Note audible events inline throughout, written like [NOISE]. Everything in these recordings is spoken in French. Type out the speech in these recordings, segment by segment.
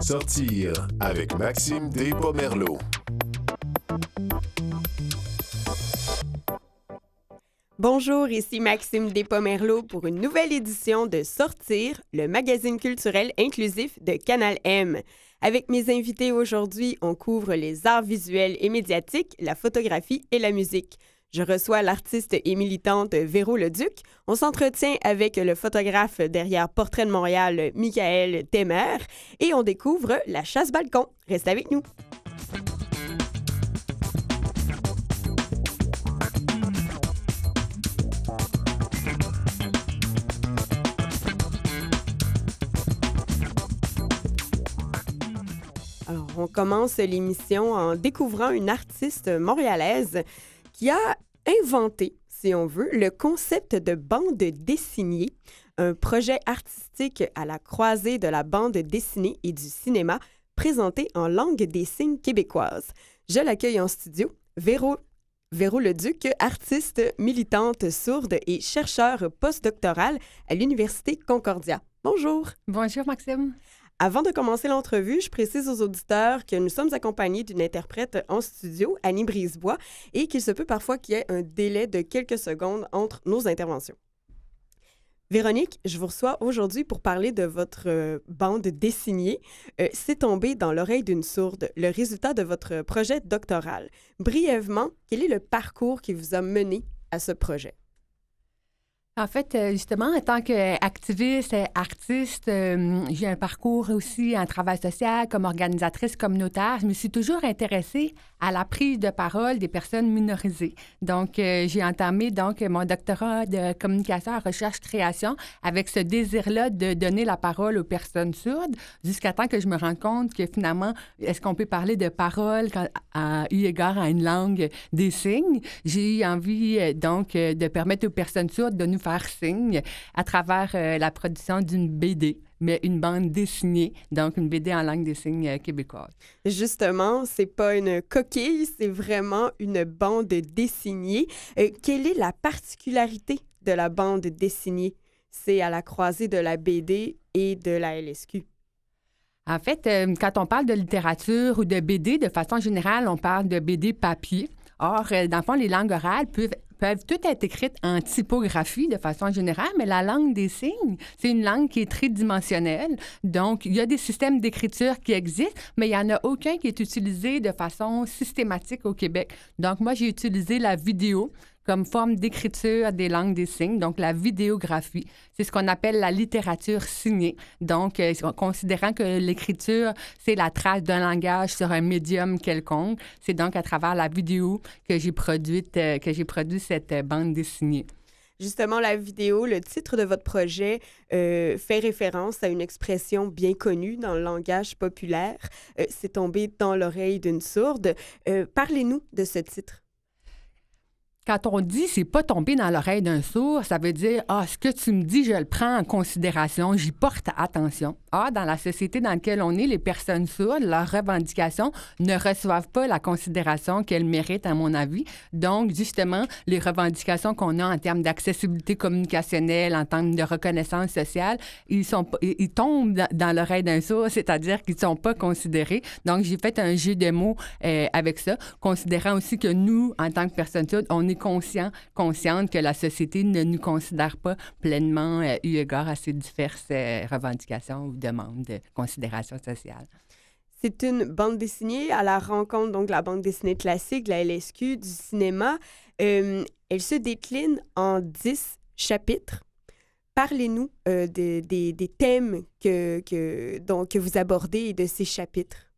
Sortir avec Maxime Despomerleau. Bonjour, ici Maxime Despomerleau pour une nouvelle édition de Sortir, le magazine culturel inclusif de Canal M. Avec mes invités aujourd'hui, on couvre les arts visuels et médiatiques, la photographie et la musique. Je reçois l'artiste et militante Véro Leduc. On s'entretient avec le photographe derrière Portrait de Montréal, Michael Temer, et on découvre la chasse balcon. Reste avec nous. On commence l'émission en découvrant une artiste montréalaise qui a inventé, si on veut, le concept de bande dessinée, un projet artistique à la croisée de la bande dessinée et du cinéma présenté en langue des signes québécoise. Je l'accueille en studio, Véro, Véro Leduc, artiste, militante sourde et chercheur postdoctoral à l'Université Concordia. Bonjour. Bonjour, Maxime. Avant de commencer l'entrevue, je précise aux auditeurs que nous sommes accompagnés d'une interprète en studio, Annie Brisebois, et qu'il se peut parfois qu'il y ait un délai de quelques secondes entre nos interventions. Véronique, je vous reçois aujourd'hui pour parler de votre euh, bande dessinée. Euh, C'est tombé dans l'oreille d'une sourde, le résultat de votre projet doctoral. Brièvement, quel est le parcours qui vous a mené à ce projet? En fait, euh, justement, en tant qu'activiste artiste, euh, j'ai un parcours aussi en travail social comme organisatrice communautaire. Je me suis toujours intéressée à la prise de parole des personnes minorisées. Donc, euh, j'ai entamé donc mon doctorat de communication, recherche, création avec ce désir-là de donner la parole aux personnes sourdes jusqu'à temps que je me rende compte que finalement, est-ce qu'on peut parler de parole quand, à, eu égard à une langue des signes? J'ai eu envie donc de permettre aux personnes sourdes de nous faire signe à travers euh, la production d'une BD mais une bande dessinée, donc une BD en langue des signes euh, québécoise. Justement, c'est pas une coquille, c'est vraiment une bande dessinée. Euh, quelle est la particularité de la bande dessinée? C'est à la croisée de la BD et de la LSQ. En fait, euh, quand on parle de littérature ou de BD, de façon générale, on parle de BD papier. Or, dans le fond, les langues orales peuvent peuvent toutes être écrites en typographie de façon générale, mais la langue des signes, c'est une langue qui est tridimensionnelle. Donc, il y a des systèmes d'écriture qui existent, mais il n'y en a aucun qui est utilisé de façon systématique au Québec. Donc, moi, j'ai utilisé la vidéo comme forme d'écriture des langues des signes, donc la vidéographie. C'est ce qu'on appelle la littérature signée. Donc, euh, considérant que l'écriture, c'est la trace d'un langage sur un médium quelconque, c'est donc à travers la vidéo que j'ai produite, euh, que j'ai produit cette euh, bande dessinée. Justement, la vidéo, le titre de votre projet fait référence à une expression bien connue dans le langage populaire. C'est tombé dans l'oreille d'une sourde. Parlez-nous de ce titre. Quand on dit c'est pas tombé dans l'oreille d'un sourd, ça veut dire ah ce que tu me dis, je le prends en considération, j'y porte attention. Ah dans la société dans laquelle on est, les personnes sourdes, leurs revendications ne reçoivent pas la considération qu'elles méritent à mon avis. Donc justement, les revendications qu'on a en termes d'accessibilité communicationnelle, en termes de reconnaissance sociale, ils sont ils tombent dans l'oreille d'un sourd, [LAUGHS] c'est-à-dire qu'ils sont pas considérés. Donc j'ai fait un jeu de mots euh, avec ça, considérant aussi que nous en tant que personnes sourdes, on conscient, consciente que la société ne nous considère pas pleinement euh, eu égard à ces diverses euh, revendications ou demandes de considération sociale. C'est une bande dessinée à la rencontre, donc la bande dessinée classique, la LSQ, du cinéma. Euh, elle se décline en dix chapitres. Parlez-nous euh, des thèmes que, que, donc, que vous abordez et de ces chapitres.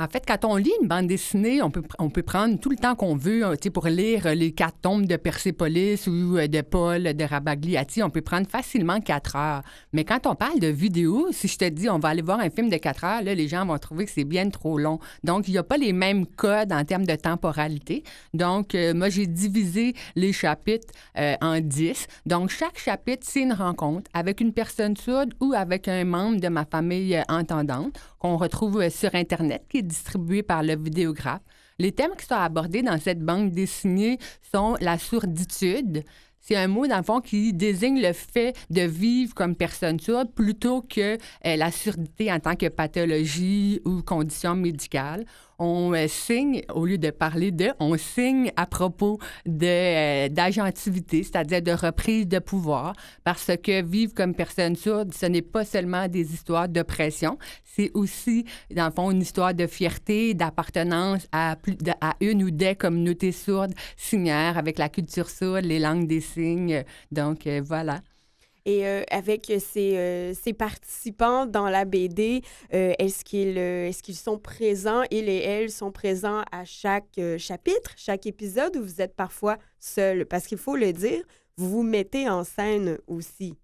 En fait, quand on lit une bande dessinée, on peut, prendre tout le temps qu'on veut sais, pour lire euh, les quatre tomes de Persépolis ou euh, de Paul, de Rabagliati. On peut prendre facilement quatre heures. Mais quand on parle de vidéo, si je te dis on va aller voir un film de quatre heures, les gens vont trouver que c'est bien trop long. Donc, il n'y a pas les mêmes codes en termes de temporalité. Donc, euh, moi, j'ai divisé les chapitres en dix. Donc, chaque chapitre, c'est une rencontre avec une personne sourde ou avec un membre de ma famille entendante qu'on retrouve euh, sur Internet, qui est distribué par le vidéographe. Les thèmes qui sont abordés dans cette bande dessinée sont la sourditude, C'est un mot, dans le fond, qui désigne le fait de vivre comme personne sourde plutôt que euh, la surdité en tant que pathologie ou condition médicale on signe, au lieu de parler de, on signe à propos euh, d'agentivité, c'est-à-dire de reprise de pouvoir, parce que vivre comme personne sourde, ce n'est pas seulement des histoires d'oppression, c'est aussi, dans le fond, une histoire de fierté, d'appartenance à une ou des communautés sourdes signaires avec la culture sourde, les langues des signes. Donc, euh, voilà. Et euh, avec ces, euh, participants dans la BD, euh, est-ce qu'ils est qu'ils sont présents, ils et elles sont présents à chaque chapitre, chaque épisode, ou vous êtes parfois seuls? Parce qu'il faut le dire, vous vous mettez en scène aussi.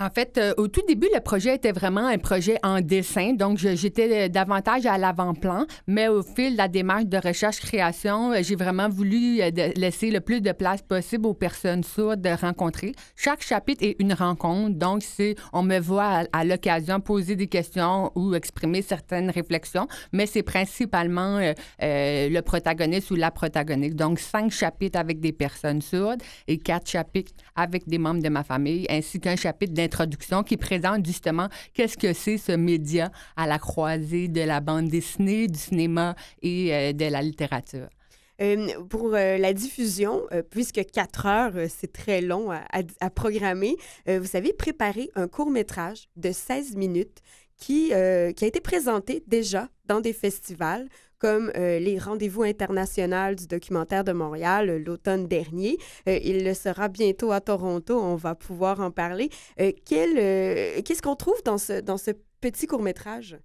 En fait, euh, au tout début, le projet était vraiment un projet en dessin, donc j'étais euh, davantage à l'avant-plan, mais au fil de la démarche de recherche-création, euh, j'ai vraiment voulu laisser le plus de place possible aux personnes sourdes de rencontrer. Chaque chapitre est une rencontre, donc c'est on me voit à, l'occasion poser des questions ou exprimer certaines réflexions, mais c'est principalement le protagoniste ou la protagoniste. Donc cinq chapitres avec des personnes sourdes et quatre chapitres avec des membres de ma famille, ainsi qu'un chapitre introduction qui présente justement qu'est-ce que c'est ce média à la croisée de la bande dessinée, du cinéma et euh, de la littérature? Euh, pour euh, la diffusion, puisque quatre heures, c'est très long à, à programmer, vous avez préparé un court métrage de 16 minutes qui, qui a été présenté déjà dans des festivals comme euh, les rendez-vous internationaux du documentaire de Montréal euh, l'automne dernier. Euh, il le sera bientôt à Toronto. On va pouvoir en parler. Qu'est-ce qu'on trouve dans ce, dans ce petit court-métrage?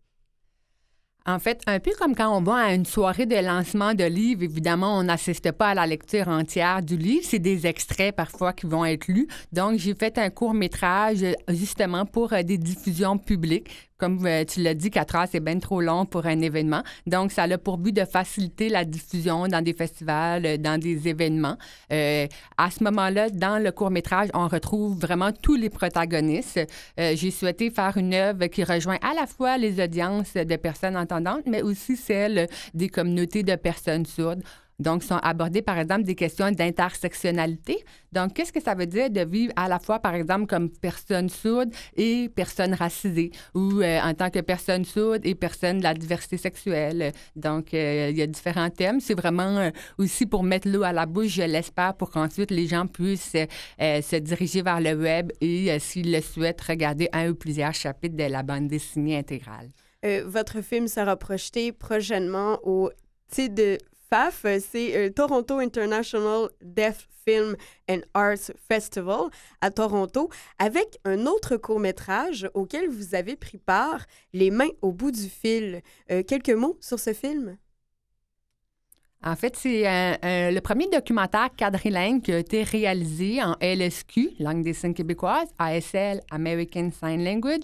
En fait, un peu comme quand on va à une soirée de lancement de livres, évidemment, on n'assiste pas à la lecture entière du livre. C'est des extraits parfois qui vont être lus. Donc, j'ai fait un court métrage justement pour des diffusions publiques comme euh, tu l'as dit, quatre heures, c'est bien trop long pour un événement. Donc, ça a pour but de faciliter la diffusion dans des festivals, euh, dans des événements. Euh, à ce moment-là, dans le court-métrage, on retrouve vraiment tous les protagonistes. J'ai souhaité faire une œuvre qui rejoint à la fois les audiences de personnes entendantes, mais aussi celles des communautés de personnes sourdes. Donc, sont abordées, par exemple, des questions d'intersectionnalité. Donc, qu'est-ce que ça veut dire de vivre à la fois, par exemple, comme personne sourde et personne racisée, ou euh, en tant que personne sourde et personne de la diversité sexuelle? Donc, euh, il y a différents thèmes. C'est vraiment euh, aussi pour mettre l'eau à la bouche, je l'espère, pour qu'ensuite les gens puissent se diriger vers le web et, s'ils le souhaitent, regarder un ou plusieurs chapitres de la bande dessinée intégrale. votre film sera projeté prochainement au de euh, c'est euh, Toronto International Deaf Film and Arts Festival à Toronto, avec un autre court-métrage auquel vous avez pris part, Les mains au bout du fil. Euh, quelques mots sur ce film? En fait, c'est le premier documentaire quadrilingue qui a été réalisé en LSQ, langue des signes québécoise, ASL, American Sign Language,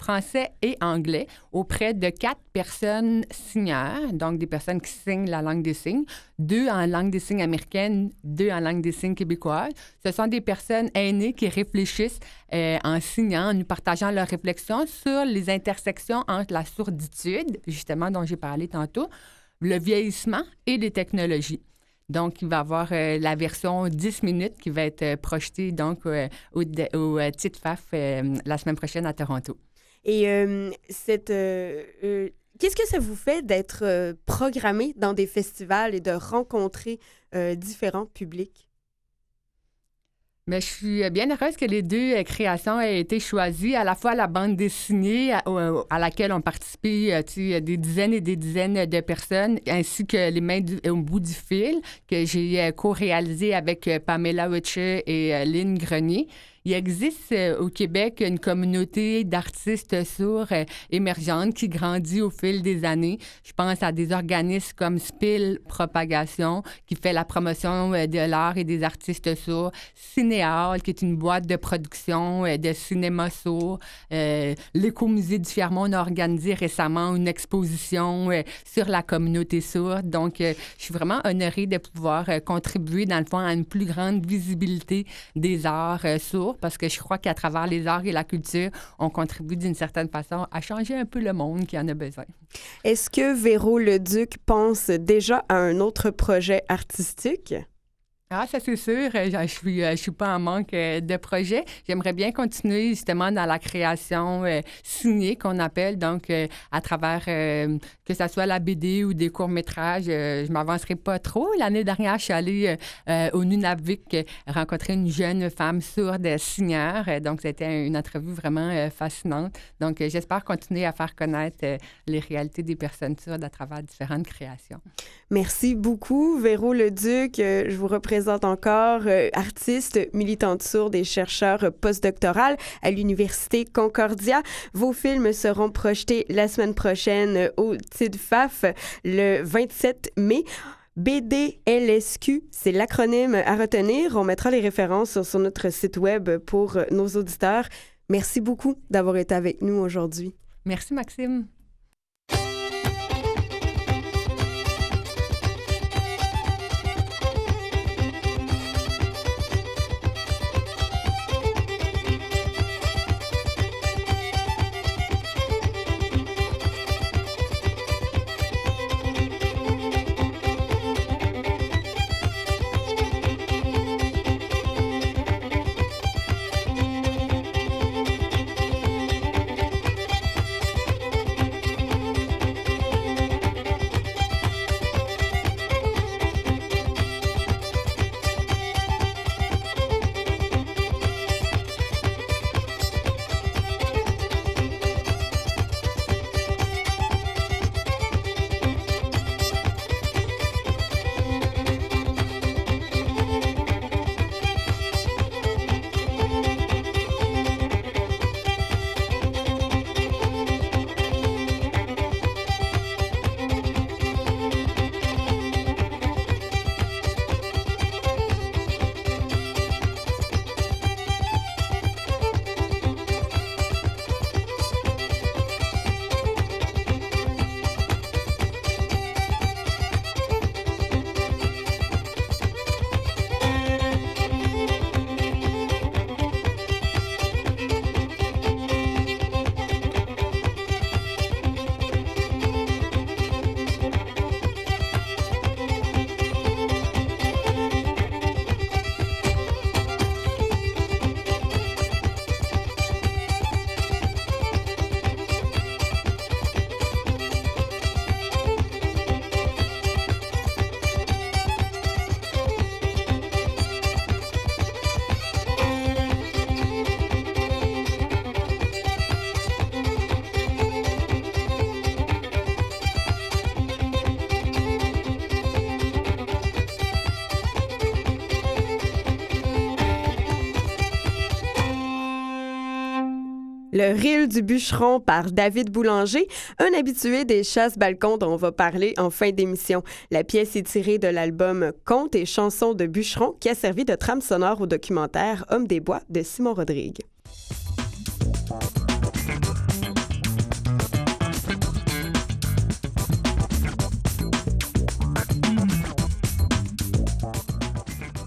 français et anglais, auprès de quatre personnes signeurs, donc des personnes qui signent la langue des signes, deux en langue des signes américaine, deux en langue des signes québécoise. Ce sont des personnes aînées qui réfléchissent euh, en signant, en nous partageant leurs réflexions sur les intersections entre la sourditude, justement dont j'ai parlé tantôt, le vieillissement et les technologies. Donc, il va y avoir euh, la version 10 minutes qui va être euh, projetée donc, au, au titre FAF la semaine prochaine à Toronto. Et cette, qu'est-ce que ça vous fait d'être programmé dans des festivals et de rencontrer différents publics? Mais je suis bien heureuse que les deux euh, créations aient été choisies, à la fois la bande dessinée à, laquelle ont participé euh, des dizaines et des dizaines de personnes, ainsi que les mains au bout du fil, que j'ai euh, co-réalisé avec Pamela Witcher et Lynn Grenier. Il existe euh, au Québec une communauté d'artistes sourds euh, émergentes qui grandit au fil des années. Je pense à des organismes comme Spill Propagation, qui fait la promotion euh, de l'art et des artistes sourds, Cinéal, qui est une boîte de production de cinéma sourd. L'Écomusée du Fiermont a organisé récemment une exposition sur la communauté sourde. Donc, je suis vraiment honorée de pouvoir contribuer, dans le fond, à une plus grande visibilité des arts sourds parce que je crois qu'à travers les arts et la culture, on contribue d'une certaine façon à changer un peu le monde qui en a besoin. Est-ce que Véro Leduc pense déjà à un autre projet artistique? Ah, ça c'est sûr. Euh, je suis, euh, je suis pas en manque euh, de projets. J'aimerais bien continuer justement dans la création signée qu'on appelle, donc à travers que ce soit la BD ou des courts métrages. je m'avancerai pas trop. L'année dernière, je suis allée au Nunavik rencontrer une jeune femme sourde signeur. donc c'était une entrevue vraiment fascinante. Donc j'espère continuer à faire connaître les réalités des personnes sourdes à travers différentes créations. Merci beaucoup, Véro Leduc. je vous représente présente encore euh, artiste, militante sourde et chercheur postdoctoral à l'Université Concordia. Vos films seront projetés la semaine prochaine au TIDFAF le 27 mai. BDLSQ, c'est l'acronyme à retenir. On mettra les références sur notre site web pour nos auditeurs. Merci beaucoup d'avoir été avec nous aujourd'hui. Merci, Maxime. Le Ril du bûcheron par David Boulanger, un habitué des chasses balcons dont on va parler en fin d'émission. La pièce est tirée de l'album Contes et chansons de bûcheron qui a servi de trame sonore au documentaire Homme des bois de Simon Rodrigue.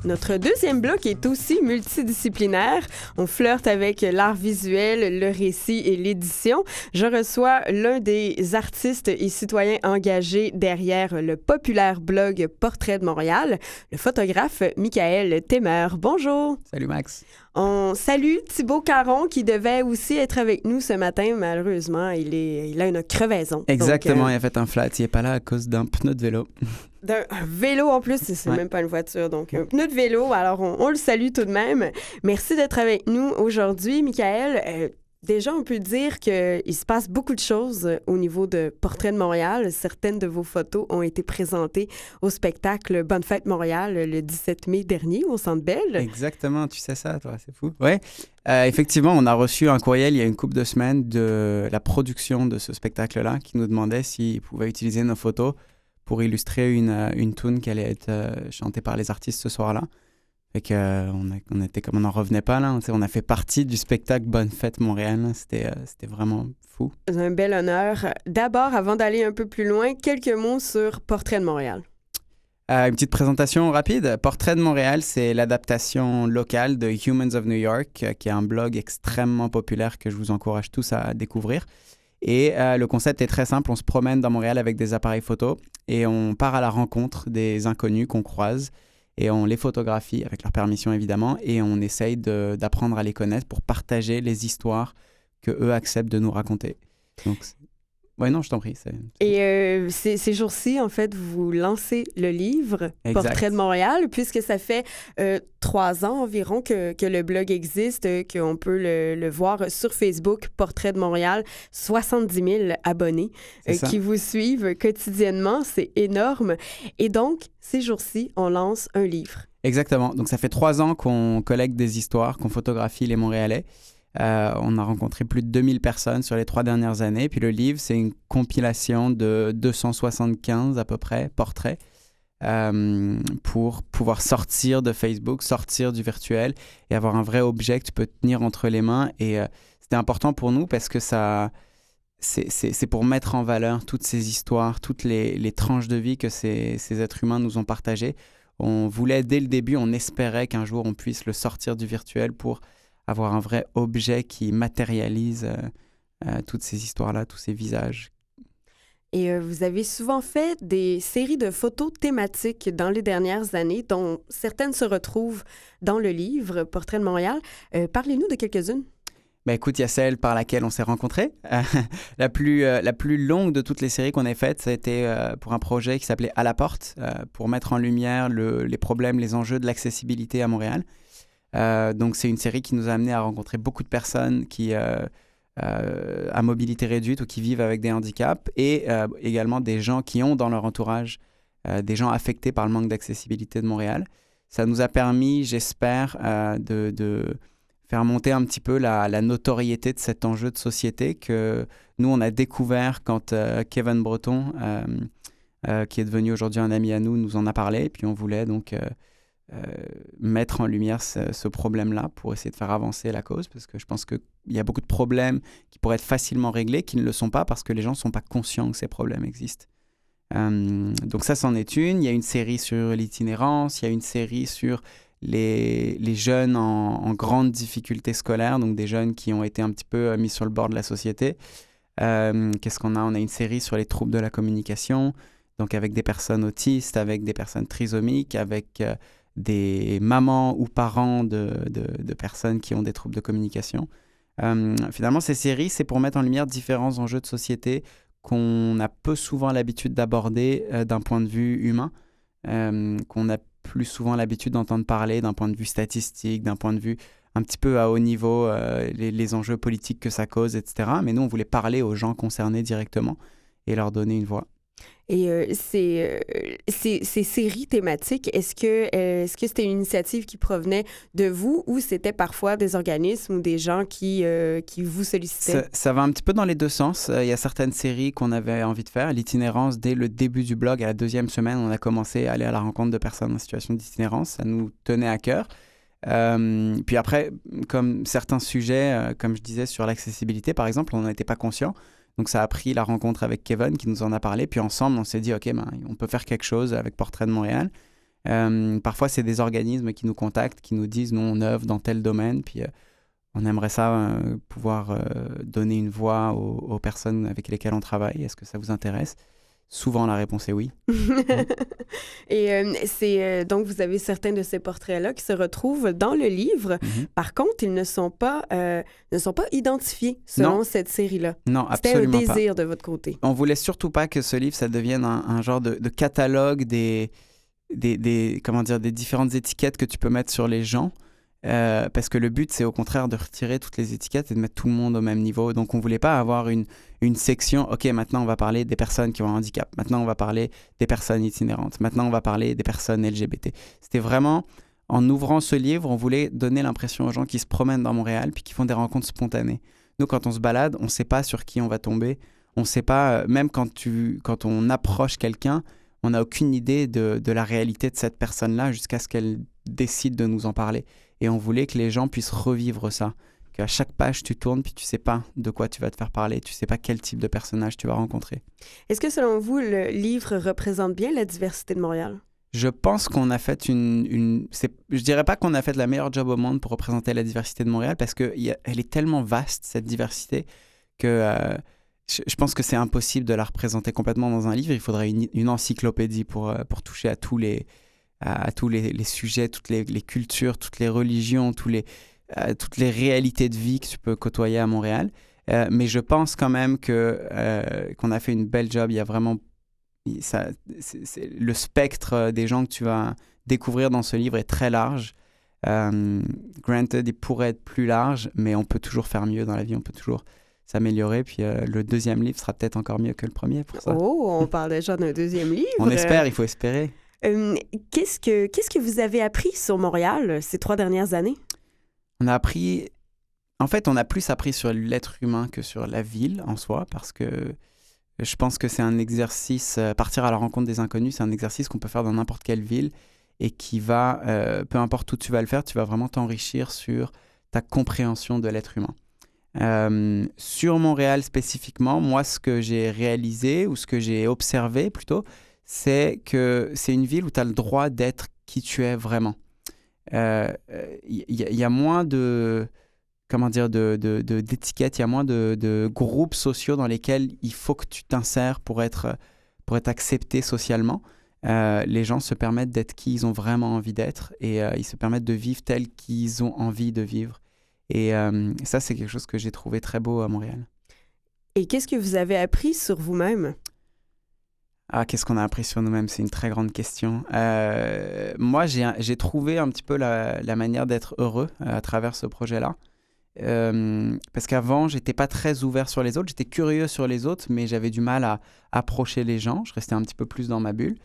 Notre deuxième bloc est aussi multidisciplinaire. On flirte avec l'art visuel, le récit et l'édition. Je reçois l'un des artistes et citoyens engagés derrière le populaire blog Portrait de Montréal, le photographe Michael Temer. Bonjour. Salut Max. On salue Thibaut Caron qui devait aussi être avec nous ce matin. Malheureusement, il, est, il a une crevaison. Exactement, euh, il a fait un flat. Il n'est pas là à cause d'un pneu de vélo. [LAUGHS] D'un vélo en plus, c'est même pas une voiture. Donc, un pneu de vélo. Alors, on, le salue tout de même. Merci d'être avec nous aujourd'hui, Michael. Euh, Déjà, on peut dire qu'il se passe beaucoup de choses euh, au niveau de Portrait de Montréal. Certaines de vos photos ont été présentées au spectacle Bonne Fête Montréal le 17 mai dernier au Centre Belle. Exactement, tu sais ça, toi, c'est fou. Oui, euh, effectivement, on a reçu un courriel il y a une couple de semaines de la production de ce spectacle-là qui nous demandait s'ils pouvaient utiliser nos photos pour illustrer une, euh, une tune qui allait être chantée par les artistes ce soir-là. Fait que, euh, on, était comme on n'en revenait pas là. On a fait partie du spectacle Bonne Fête Montréal. C'était, euh, c'était vraiment fou. C'est un bel honneur. D'abord, avant d'aller un peu plus loin, quelques mots sur Portrait de Montréal. Euh, une petite présentation rapide. Portrait de Montréal, c'est l'adaptation locale de Humans of New York, qui est un blog extrêmement populaire que je vous encourage tous à découvrir. Et le concept est très simple. On se promène dans Montréal avec des appareils photo et on part à la rencontre des inconnus qu'on croise et on les photographie avec leur permission évidemment et on essaye d'apprendre à les connaître pour partager les histoires que eux acceptent de nous raconter. Oui, non, je t'en prie. Et euh, ces, jours-ci, en fait, vous lancez le livre Portrait de Montréal, puisque ça fait euh, trois ans environ que, que, le blog existe, qu'on peut le, le, voir sur Facebook, Portrait de Montréal, 70 000 abonnés euh, qui vous suivent quotidiennement. C'est énorme. Et donc, ces jours-ci, on lance un livre. Exactement. Donc, ça fait trois ans qu'on collecte des histoires, qu'on photographie les Montréalais. Euh, on a rencontré plus de 2000 personnes sur les trois dernières années. Puis le livre, c'est une compilation de 275 à peu près portraits euh, pour pouvoir sortir de Facebook, sortir du virtuel et avoir un vrai objet que tu peux tenir entre les mains. Et euh, c'était important pour nous parce que ça, c'est pour mettre en valeur toutes ces histoires, toutes les, tranches de vie que ces, ces, êtres humains nous ont partagées. On voulait, dès le début, on espérait qu'un jour on puisse le sortir du virtuel pour avoir un vrai objet qui matérialise euh, euh, toutes ces histoires-là, tous ces visages. Et euh, vous avez souvent fait des séries de photos thématiques dans les dernières années, dont certaines se retrouvent dans le livre Portrait de Montréal. Parlez-nous de quelques-unes. Ben écoute, il y a celle par laquelle on s'est rencontrés. [LAUGHS] la, plus, la plus longue de toutes les séries qu'on ait faites, ça a été pour un projet qui s'appelait À la porte, pour mettre en lumière les problèmes, les enjeux de l'accessibilité à Montréal. Euh, donc c'est une série qui nous a amené à rencontrer beaucoup de personnes qui euh, euh, à mobilité réduite ou qui vivent avec des handicaps et également des gens qui ont dans leur entourage des gens affectés par le manque d'accessibilité de Montréal. Ça nous a permis, j'espère, de, faire monter un petit peu la, notoriété de cet enjeu de société que nous, on a découvert quand Kevin Breton, qui est devenu aujourd'hui un ami à nous, nous en a parlé. Puis on voulait donc mettre en lumière ce, problème-là pour essayer de faire avancer la cause, parce que je pense qu'il y a beaucoup de problèmes qui pourraient être facilement réglés, qui ne le sont pas parce que les gens ne sont pas conscients que ces problèmes existent. Euh, donc ça, c'en est une. Il y a une série sur l'itinérance, il y a une série sur les, les jeunes en, en, grande difficulté scolaire, donc des jeunes qui ont été un petit peu euh, mis sur le bord de la société. Qu'est-ce qu'on a? On a une série sur les troubles de la communication, donc avec des personnes autistes, avec des personnes trisomiques, avec des mamans ou parents de, de, personnes qui ont des troubles de communication. Euh, finalement, ces séries, c'est pour mettre en lumière différents enjeux de société qu'on a peu souvent l'habitude d'aborder euh, d'un point de vue humain, euh, qu'on a plus souvent l'habitude d'entendre parler d'un point de vue statistique, d'un point de vue un petit peu à haut niveau, les, les, enjeux politiques que ça cause, etc. Mais nous, on voulait parler aux gens concernés directement et leur donner une voix. Et euh, ces, euh, ces, ces, séries thématiques, est-ce que euh, que c'était une initiative qui provenait de vous ou c'était parfois des organismes ou des gens qui, qui vous sollicitaient? Ça, va un petit peu dans les deux sens. Il y a certaines séries qu'on avait envie de faire. L'itinérance, dès le début du blog, à la deuxième semaine, on a commencé à aller à la rencontre de personnes en situation d'itinérance. Ça nous tenait à cœur. puis après, comme certains sujets, comme je disais sur l'accessibilité, par exemple, on n'en était pas conscient. Donc ça a pris la rencontre avec Kevin qui nous en a parlé. Puis ensemble, on s'est dit, OK, ben, on peut faire quelque chose avec Portrait de Montréal. Euh, parfois, c'est des organismes qui nous contactent, qui nous disent, nous, on œuvre dans tel domaine. Puis euh, on aimerait ça, euh, pouvoir donner une voix aux, personnes avec lesquelles on travaille. Est-ce que ça vous intéresse? Souvent, la réponse est oui. [LAUGHS] Et euh, c'est euh, donc vous avez certains de ces portraits-là qui se retrouvent dans le livre. Mhm. Par contre, ils ne sont pas euh, ne sont pas identifiés selon cette série-là. Non, absolument C'était un désir de votre côté. On voulait surtout pas que ce livre ça devienne un, genre de, de catalogue des, des, des, comment dire des différentes étiquettes que tu peux mettre sur les gens. Euh, parce que le but, c'est au contraire de retirer toutes les étiquettes et de mettre tout le monde au même niveau. Donc, on ne voulait pas avoir une, section, OK, maintenant on va parler des personnes qui ont un handicap, maintenant on va parler des personnes itinérantes, maintenant on va parler des personnes LGBT. C'était vraiment, en ouvrant ce livre, on voulait donner l'impression aux gens qui se promènent dans Montréal puis qui font des rencontres spontanées. Nous, quand on se balade, on ne sait pas sur qui on va tomber. On ne sait pas, euh, même quand, tu, quand on approche quelqu'un, on n'a aucune idée de la réalité de cette personne-là jusqu'à ce qu'elle décide de nous en parler. Et on voulait que les gens puissent revivre ça. Qu'à chaque page, tu tournes, puis tu sais pas de quoi tu vas te faire parler, tu sais pas quel type de personnage tu vas rencontrer. Est-ce que selon vous, le livre représente bien la diversité de Montréal? Je pense qu'on a fait une... une je dirais pas qu'on a fait la meilleure job au monde pour représenter la diversité de Montréal, parce qu'elle est tellement vaste, cette diversité, que... Euh, je, pense que c'est impossible de la représenter complètement dans un livre. Il faudrait une, encyclopédie pour, euh, pour toucher à tous les, à, tous les, sujets, toutes les, cultures, toutes les religions, tous les, toutes les réalités de vie que tu peux côtoyer à Montréal. mais je pense quand même que qu'on a fait une belle job. Il y a vraiment ça, le spectre des gens que tu vas découvrir dans ce livre est très large. granted, il pourrait être plus large, mais on peut toujours faire mieux dans la vie. On peut toujours s'améliorer. Puis euh, le deuxième livre sera peut-être encore mieux que le premier pour ça. Oh, on parle déjà d'un deuxième livre. on espère, il faut espérer. Euh, qu'est-ce, que, que vous avez appris sur Montréal euh, ces trois dernières années? On a appris... En fait, on a plus appris sur l'être humain que sur la ville en soi, parce que je pense que c'est un exercice, partir à la rencontre des inconnus, c'est un exercice qu'on peut faire dans n'importe quelle ville et qui va, peu importe où tu vas le faire, tu vas vraiment t'enrichir sur ta compréhension de l'être humain. Euh, sur Montréal spécifiquement, moi, ce que j'ai réalisé ou ce que j'ai observé plutôt, c'est que c'est une ville où tu as le droit d'être qui tu es vraiment. Il euh, y, a moins de comment dire de, d'étiquettes, il y a moins de, groupes sociaux dans lesquels il faut que tu t'insères pour être pour être accepté socialement. Euh, les gens se permettent d'être qui ils ont vraiment envie d'être et ils se permettent de vivre tel qu'ils ont envie de vivre. Et euh, ça, c'est quelque chose que j'ai trouvé très beau à Montréal. Et qu'est-ce que vous avez appris sur vous-même? Ah, qu'est-ce qu'on a appris sur nous-mêmes? C'est une très grande question. Euh, moi, j'ai trouvé un petit peu la, manière d'être heureux euh, à travers ce projet-là. parce qu'avant, j'étais pas très ouvert sur les autres. J'étais curieux sur les autres, mais j'avais du mal à approcher les gens. Je restais un petit peu plus dans ma bulle.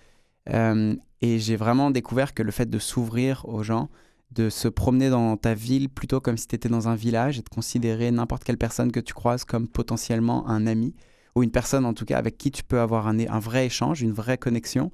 et j'ai vraiment découvert que le fait de s'ouvrir aux gens, de se promener dans ta ville plutôt comme si tu étais dans un village et de considérer n'importe quelle personne que tu croises comme potentiellement un ami ou une personne en tout cas avec qui tu peux avoir un, vrai échange, une vraie connexion.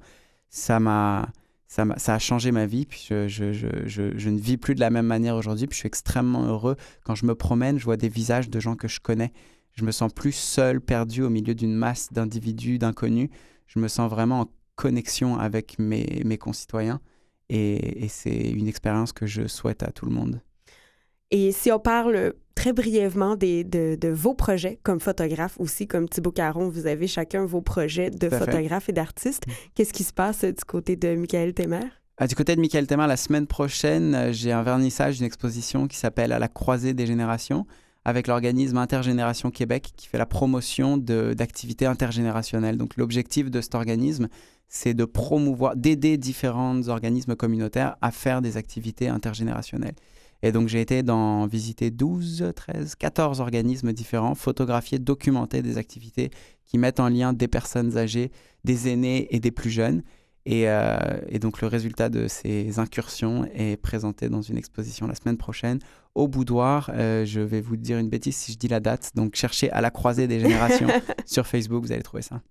Ça m'a ça, a, ça a changé ma vie. Puis je, ne vis plus de la même manière aujourd'hui. Puis je suis extrêmement heureux. Quand je me promène, je vois des visages de gens que je connais. Je me sens plus seul, perdu au milieu d'une masse d'individus, d'inconnus. Je me sens vraiment en connexion avec mes, mes concitoyens. Et, c'est une expérience que je souhaite à tout le monde. Et si on parle très brièvement des, de, vos projets comme photographe aussi, comme Thibaut Caron, vous avez chacun vos projets de photographe et d'artiste. Mm. Qu'est-ce qui se passe du côté de Michael Temer? Ah, du côté de Michael Temer, la semaine prochaine, euh, j'ai un vernissage d'une exposition qui s'appelle À la croisée des générations avec l'organisme Intergénération Québec qui fait la promotion d'activités intergénérationnelles. Donc l'objectif de cet organisme, c'est de promouvoir, d'aider différents organismes communautaires à faire des activités intergénérationnelles. Et donc j'ai été dans visiter 12, 13, 14 organismes différents, photographier, documenter des activités qui mettent en lien des personnes âgées, des aînés et des plus jeunes. Et, euh, donc le résultat de ces incursions est présenté dans une exposition la semaine prochaine au boudoir. Euh, je vais vous dire une bêtise si je dis la date. Donc, cherchez à la croisée des générations [LAUGHS] sur Facebook, vous allez trouver ça.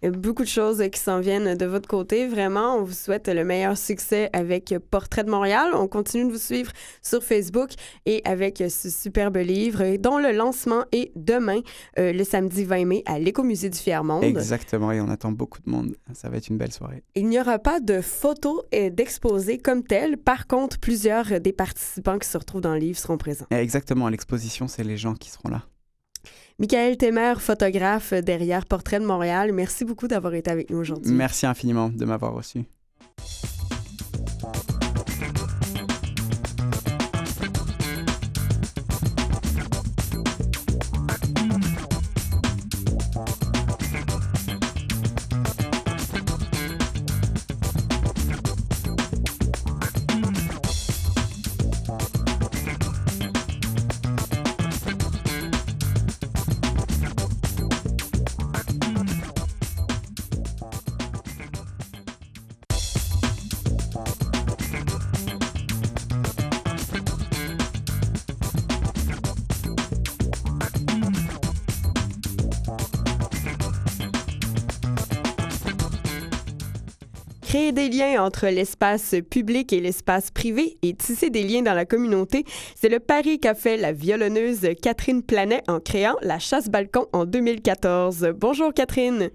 Il y a beaucoup de choses qui s'en viennent de votre côté. Vraiment, on vous souhaite le meilleur succès avec Portrait de Montréal. On continue de vous suivre sur Facebook et avec ce superbe livre dont le lancement est demain, euh, le samedi 20 mai, à l'Écomusée du Fier-Monde. Exactement, et on attend beaucoup de monde. Ça va être une belle soirée. Il n'y aura pas de photos d'exposés comme tel. Par contre, plusieurs des participants qui se retrouvent dans le livre présents. Exactement, l'exposition, c'est les gens qui seront là. Michael Temer, photographe derrière Portrait de Montréal, merci beaucoup d'avoir été avec nous aujourd'hui. Merci infiniment de m'avoir reçu. Créer des liens entre l'espace public et l'espace privé et tisser des liens dans la communauté, c'est le pari qu'a fait la violonneuse Catherine Planet en créant la chasse-balcon en 2014. Bonjour Catherine.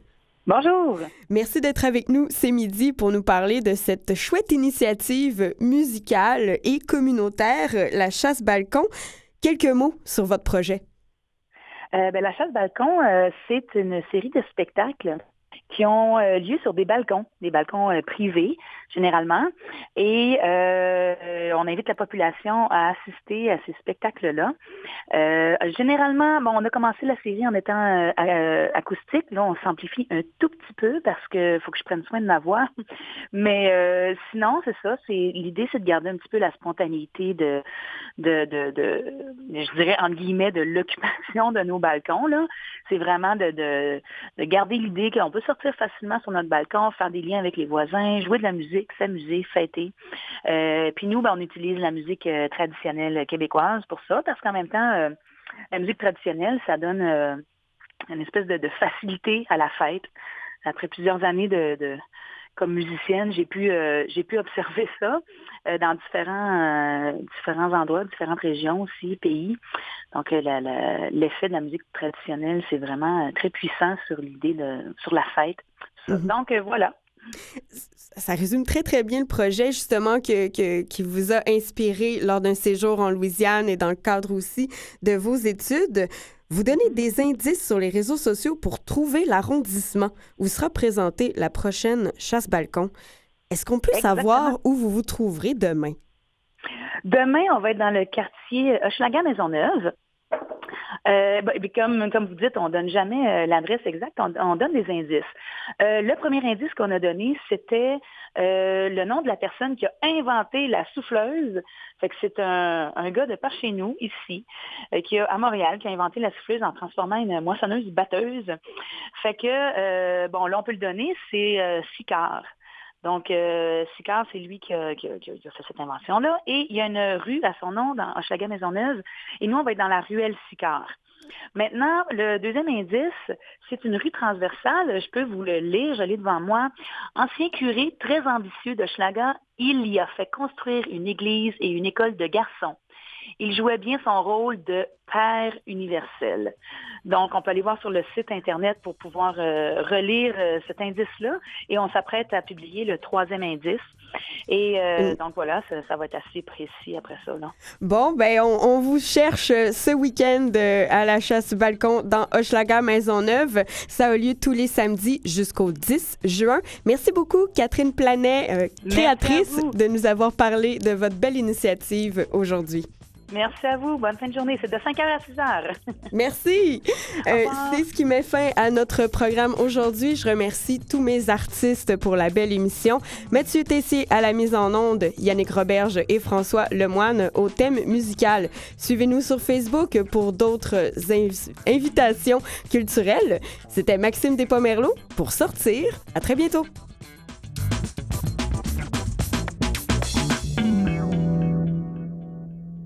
Bonjour. Merci d'être avec nous ce midi pour nous parler de cette chouette initiative musicale et communautaire, la chasse-balcon. Quelques mots sur votre projet. Euh, ben, la chasse-balcon, euh, c'est une série de spectacles qui ont euh, lieu sur des balcons, des balcons euh, privés généralement. Et euh, on invite la population à assister à ces spectacles-là. généralement, bon, on a commencé la série en étant acoustique. Là, on s'amplifie un tout petit peu parce qu'il faut que je prenne soin de ma voix. Mais sinon, c'est ça. C'est l'idée, c'est de garder un petit peu la spontanéité de, de, de, de je dirais entre guillemets, de l'occupation de nos balcons. Là, c'est vraiment de, de, de garder l'idée qu'on peut sortir facilement sur notre balcon, faire des liens avec les voisins, jouer de la musique, s'amuser, fêter. Euh, puis nous, ben, on utilise la musique euh, traditionnelle québécoise pour ça, parce qu'en même temps, euh, la musique traditionnelle, ça donne une espèce de, facilité à la fête. Après plusieurs années de, comme musicienne, j'ai pu j'ai pu observer ça dans différents différents endroits, différentes régions aussi, pays. Donc l'effet de la musique traditionnelle, c'est vraiment très puissant sur l'idée de sur la fête. Mhm. Donc, euh, voilà. Ça résume très, très bien le projet, justement, que, qui vous a inspiré lors d'un séjour en Louisiane et dans le cadre aussi de vos études. Vous donnez des indices sur les réseaux sociaux pour trouver l'arrondissement où sera présentée la prochaine chasse-balcon. Est-ce qu'on peut savoir où vous vous trouverez demain? Demain, on va être dans le quartier Hochelaga-Maisonneuve. Euh, ben, comme, comme vous dites, on donne jamais euh, l'adresse exacte, on, donne des indices. Euh, le premier indice qu'on a donné, c'était le nom de la personne qui a inventé la souffleuse. Fait que c'est un, un, gars de par chez nous, ici, qui a, à Montréal, qui a inventé la souffleuse en transformant une moissonneuse batteuse. Fait que, bon, là, on peut le donner, c'est Sicard. Donc, euh, Sicard, c'est lui qui a, fait cette invention-là. Et il y a une rue à son nom dans Hochelaga Maisonneuve. Et nous, on va être dans la ruelle Sicard. Maintenant, le deuxième indice, c'est une rue transversale. Je peux vous le lire, je l'ai devant moi. Ancien curé très ambitieux de Schlager, il y a fait construire une église et une école de garçons. Il jouait bien son rôle de père universel. Donc, on peut aller voir sur le site Internet pour pouvoir euh, relire euh, cet indice-là. Et on s'apprête à publier le troisième indice. Et euh, donc, voilà, ça, va être assez précis après ça. Bon, ben on, vous cherche ce week-end à la chasse balcon dans Hochelaga Maisonneuve. Ça a lieu tous les samedis jusqu'au 10 juin. Merci beaucoup, Catherine Planet, créatrice, de nous avoir parlé de votre belle initiative aujourd'hui. Merci à vous. Bonne fin de journée. C'est de 5h à 6h. [LAUGHS] Merci. Euh, c'est ce qui met fin à notre programme aujourd'hui. Je remercie tous mes artistes pour la belle émission. Mathieu Tessier à la mise en onde, Yannick Roberge et François Lemoine au thème musical. Suivez-nous sur Facebook pour d'autres invitations culturelles. C'était Maxime Despomerleau pour sortir. À très bientôt.